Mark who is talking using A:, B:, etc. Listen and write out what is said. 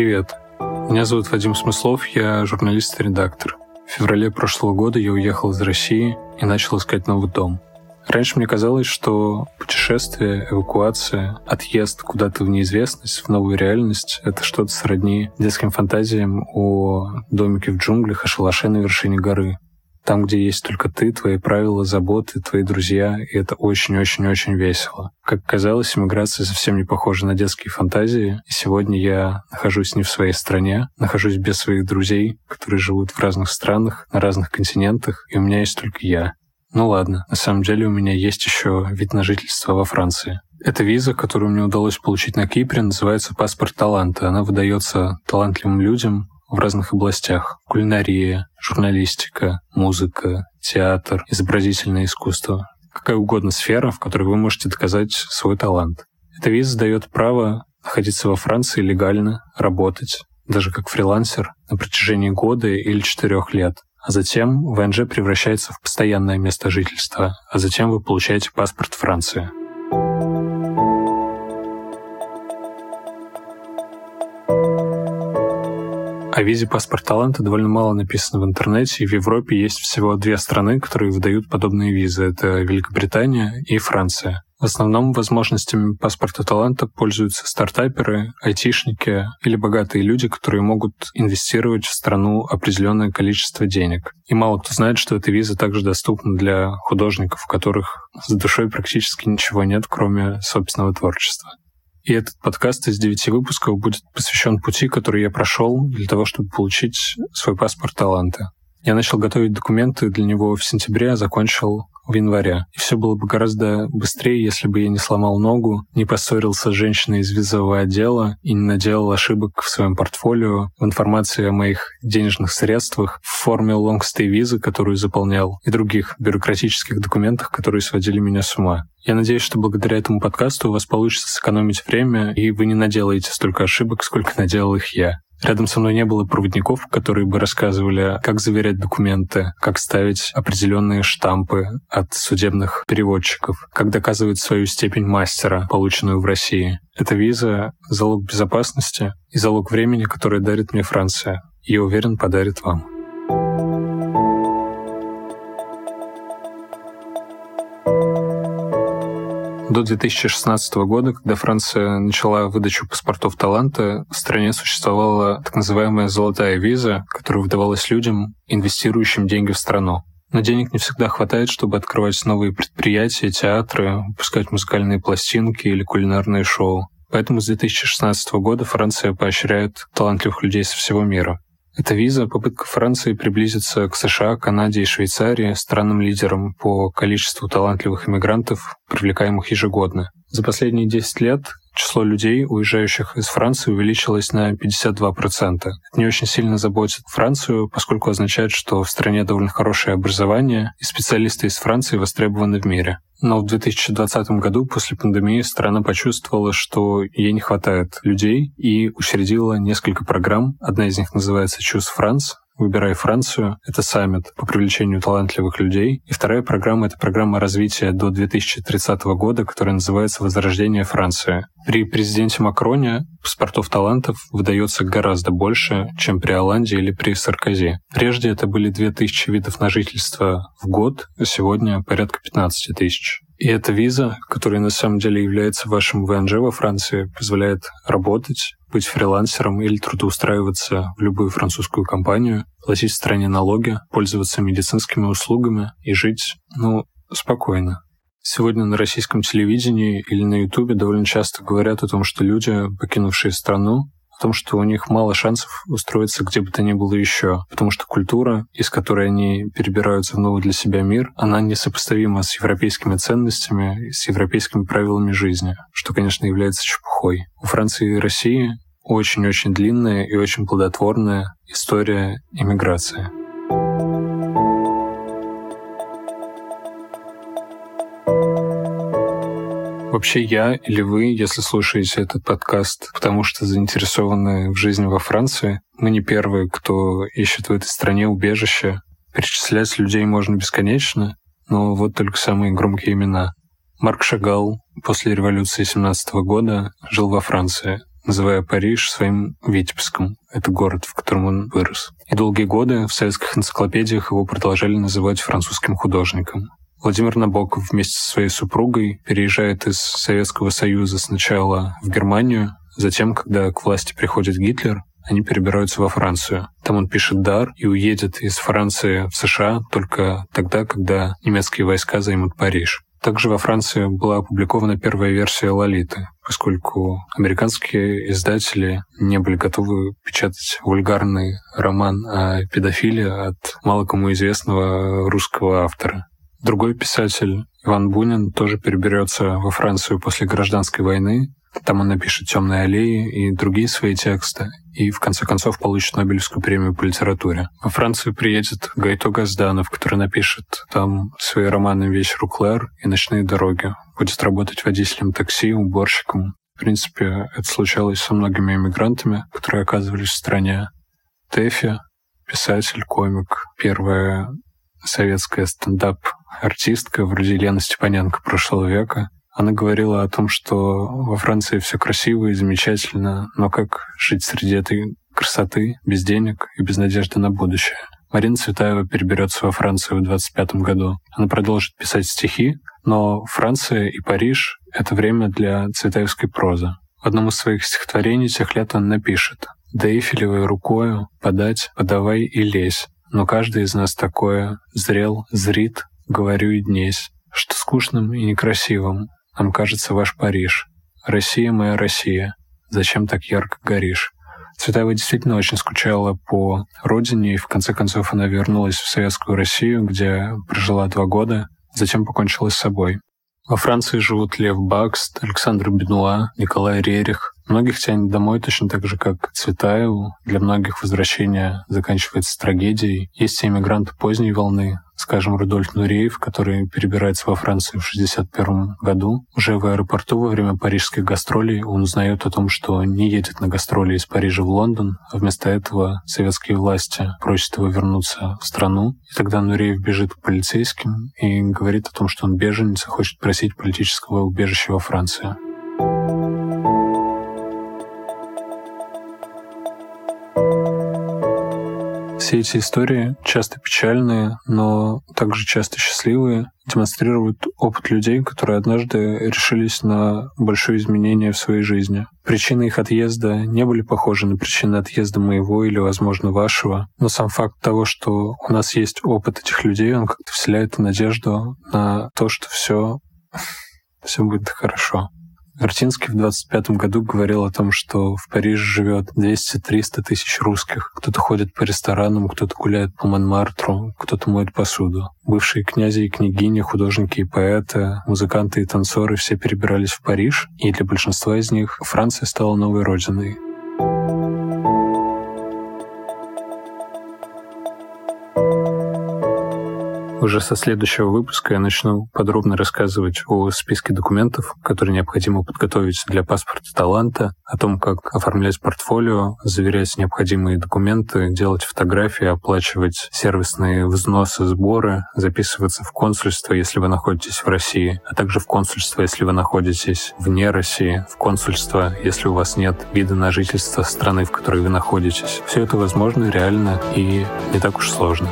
A: Привет. Меня зовут Вадим Смыслов, я журналист и редактор. В феврале прошлого года я уехал из России и начал искать новый дом. Раньше мне казалось, что путешествие, эвакуация, отъезд куда-то в неизвестность, в новую реальность — это что-то сродни детским фантазиям о домике в джунглях, о шалаше на вершине горы. Там, где есть только ты, твои правила, заботы, твои друзья, и это очень-очень-очень весело. Как казалось, иммиграция совсем не похожа на детские фантазии, и сегодня я нахожусь не в своей стране, нахожусь без своих друзей, которые живут в разных странах, на разных континентах, и у меня есть только я. Ну ладно, на самом деле у меня есть еще вид на жительство во Франции. Эта виза, которую мне удалось получить на Кипре, называется «Паспорт таланта». Она выдается талантливым людям, в разных областях. Кулинария, журналистика, музыка, театр, изобразительное искусство. Какая угодно сфера, в которой вы можете доказать свой талант. Эта виза дает право находиться во Франции легально, работать, даже как фрилансер, на протяжении года или четырех лет. А затем ВНЖ превращается в постоянное место жительства, а затем вы получаете паспорт Франции. О визе паспорт таланта довольно мало написано в интернете, и в Европе есть всего две страны, которые выдают подобные визы. Это Великобритания и Франция. В основном возможностями паспорта таланта пользуются стартаперы, айтишники или богатые люди, которые могут инвестировать в страну определенное количество денег. И мало кто знает, что эта виза также доступна для художников, у которых с душой практически ничего нет, кроме собственного творчества. И этот подкаст из девяти выпусков будет посвящен пути, который я прошел для того, чтобы получить свой паспорт таланта. Я начал готовить документы для него в сентябре, а закончил в январе. И все было бы гораздо быстрее, если бы я не сломал ногу, не поссорился с женщиной из визового отдела и не наделал ошибок в своем портфолио, в информации о моих денежных средствах, в форме лонгстей визы, которую заполнял, и других бюрократических документах, которые сводили меня с ума. Я надеюсь, что благодаря этому подкасту у вас получится сэкономить время, и вы не наделаете столько ошибок, сколько наделал их я. Рядом со мной не было проводников, которые бы рассказывали, как заверять документы, как ставить определенные штампы от судебных переводчиков, как доказывать свою степень мастера, полученную в России. Эта виза — залог безопасности и залог времени, который дарит мне Франция. Я уверен, подарит вам. До 2016 года, когда Франция начала выдачу паспортов таланта, в стране существовала так называемая «золотая виза», которая выдавалась людям, инвестирующим деньги в страну. Но денег не всегда хватает, чтобы открывать новые предприятия, театры, выпускать музыкальные пластинки или кулинарные шоу. Поэтому с 2016 года Франция поощряет талантливых людей со всего мира. Эта виза — попытка Франции приблизиться к США, Канаде и Швейцарии, странам-лидерам по количеству талантливых иммигрантов, привлекаемых ежегодно. За последние 10 лет число людей, уезжающих из Франции, увеличилось на 52%. Это не очень сильно заботит Францию, поскольку означает, что в стране довольно хорошее образование, и специалисты из Франции востребованы в мире. Но в 2020 году после пандемии страна почувствовала, что ей не хватает людей и учредила несколько программ. Одна из них называется Choose France, «Выбирай Францию». Это саммит по привлечению талантливых людей. И вторая программа — это программа развития до 2030 года, которая называется «Возрождение Франции». При президенте Макроне паспортов талантов выдается гораздо больше, чем при Оланде или при Саркози. Прежде это были 2000 видов на жительство в год, а сегодня порядка 15 тысяч. И эта виза, которая на самом деле является вашим ВНЖ во Франции, позволяет работать, быть фрилансером или трудоустраиваться в любую французскую компанию, платить в стране налоги, пользоваться медицинскими услугами и жить, ну, спокойно. Сегодня на российском телевидении или на Ютубе довольно часто говорят о том, что люди, покинувшие страну, в том, что у них мало шансов устроиться где бы то ни было еще, потому что культура, из которой они перебираются в новый для себя мир, она несопоставима с европейскими ценностями, с европейскими правилами жизни, что, конечно, является чепухой. У Франции и России очень-очень длинная и очень плодотворная история иммиграции. Вообще я или вы, если слушаете этот подкаст, потому что заинтересованы в жизни во Франции, мы не первые, кто ищет в этой стране убежище. Перечислять людей можно бесконечно, но вот только самые громкие имена. Марк Шагал после революции 17 года жил во Франции. называя Париж своим Витебском. Это город, в котором он вырос. И долгие годы в советских энциклопедиях его продолжали называть французским художником. Владимир Набоков вместе со своей супругой переезжает из Советского Союза сначала в Германию, затем, когда к власти приходит Гитлер, они перебираются во Францию. Там он пишет «Дар» и уедет из Франции в США только тогда, когда немецкие войска займут Париж. Также во Франции была опубликована первая версия «Лолиты», поскольку американские издатели не были готовы печатать вульгарный роман о педофилии от мало кому известного русского автора. Другой писатель, Иван Бунин, тоже переберется во Францию после гражданской войны. Там он напишет «Темные аллеи» и другие свои тексты, и в конце концов получит Нобелевскую премию по литературе. Во Францию приедет Гайто Газданов, который напишет там свои романы «Вечер у Клэр» и «Ночные дороги». Будет работать водителем такси, уборщиком. В принципе, это случалось со многими иммигрантами, которые оказывались в стране. Тэфи, писатель, комик, первая советская стендап-артистка вроде Елены Степаненко прошлого века. Она говорила о том, что во Франции все красиво и замечательно, но как жить среди этой красоты, без денег и без надежды на будущее. Марина Цветаева переберется во Францию в 25 году. Она продолжит писать стихи, но Франция и Париж — это время для цветаевской прозы. В одном из своих стихотворений тех лет он напишет «Да Эйфелевой рукою подать, подавай и лезь, но каждый из нас такое зрел, зрит, говорю и днесь, что скучным и некрасивым нам кажется ваш Париж. Россия моя Россия, зачем так ярко горишь? Цветаева действительно очень скучала по родине, и в конце концов она вернулась в Советскую Россию, где прожила два года, затем покончила с собой. Во Франции живут Лев Бакст, Александр Бенуа, Николай Рерих. Многих тянет домой точно так же, как Цветаеву. Для многих возвращение заканчивается трагедией. Есть и иммигранты поздней волны, скажем, Рудольф Нуреев, который перебирается во Францию в 1961 году. Уже в аэропорту во время парижских гастролей он узнает о том, что не едет на гастроли из Парижа в Лондон, а вместо этого советские власти просят его вернуться в страну. И тогда Нуреев бежит к полицейским и говорит о том, что он беженец и хочет просить политического убежища во Франции. Все эти истории, часто печальные, но также часто счастливые, демонстрируют опыт людей, которые однажды решились на большое изменение в своей жизни. Причины их отъезда не были похожи на причины отъезда моего или, возможно, вашего, но сам факт того, что у нас есть опыт этих людей, он как-то вселяет надежду на то, что все, все будет хорошо. Вертинский в 25 году говорил о том, что в Париже живет 200-300 тысяч русских. Кто-то ходит по ресторанам, кто-то гуляет по Монмартру, кто-то моет посуду. Бывшие князи и княгини, художники и поэты, музыканты и танцоры все перебирались в Париж, и для большинства из них Франция стала новой родиной. Уже со следующего выпуска я начну подробно рассказывать о списке документов, которые необходимо подготовить для паспорта таланта, о том, как оформлять портфолио, заверять необходимые документы, делать фотографии, оплачивать сервисные взносы, сборы, записываться в консульство, если вы находитесь в России, а также в консульство, если вы находитесь вне России, в консульство, если у вас нет вида на жительство страны, в которой вы находитесь. Все это возможно, реально и не так уж сложно.